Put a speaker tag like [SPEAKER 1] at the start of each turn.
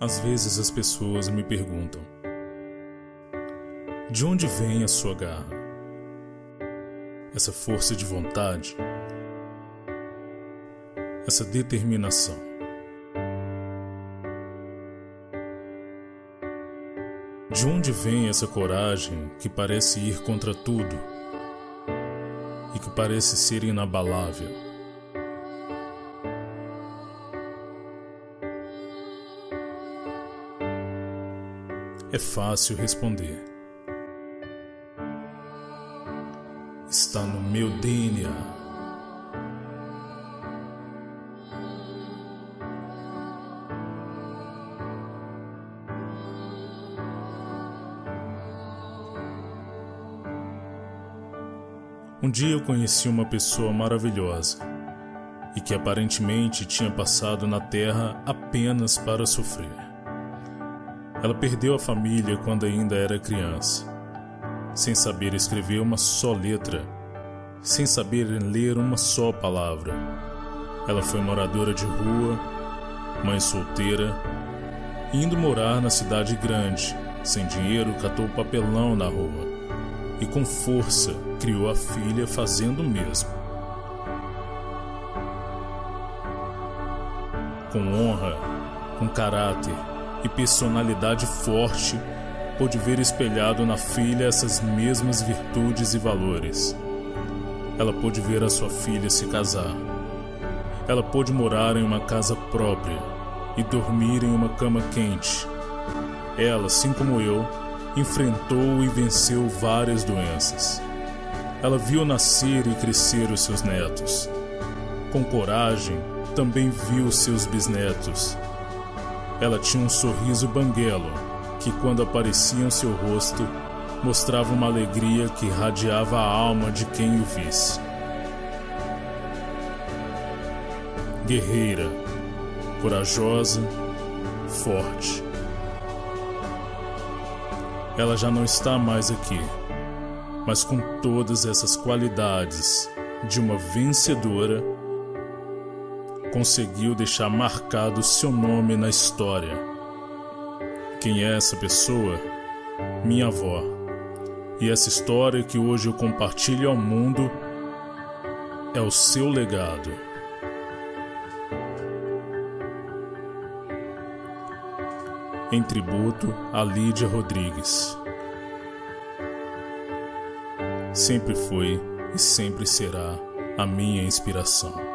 [SPEAKER 1] Às vezes as pessoas me perguntam: de onde vem a sua garra? Essa força de vontade? Essa determinação? De onde vem essa coragem que parece ir contra tudo e que parece ser inabalável? É fácil responder. Está no meu DNA. Um dia eu conheci uma pessoa maravilhosa e que aparentemente tinha passado na Terra apenas para sofrer. Ela perdeu a família quando ainda era criança, sem saber escrever uma só letra, sem saber ler uma só palavra. Ela foi moradora de rua, mãe solteira, indo morar na cidade grande, sem dinheiro, catou papelão na rua e com força criou a filha fazendo o mesmo. Com honra, com caráter, e personalidade forte, pôde ver espelhado na filha essas mesmas virtudes e valores. Ela pôde ver a sua filha se casar. Ela pôde morar em uma casa própria e dormir em uma cama quente. Ela, assim como eu, enfrentou e venceu várias doenças. Ela viu nascer e crescer os seus netos. Com coragem, também viu seus bisnetos ela tinha um sorriso banguelo, que quando aparecia em seu rosto, mostrava uma alegria que irradiava a alma de quem o visse. Guerreira, corajosa, forte. Ela já não está mais aqui, mas com todas essas qualidades de uma vencedora conseguiu deixar marcado seu nome na história. Quem é essa pessoa? Minha avó. E essa história que hoje eu compartilho ao mundo é o seu legado. Em tributo a Lídia Rodrigues. Sempre foi e sempre será a minha inspiração.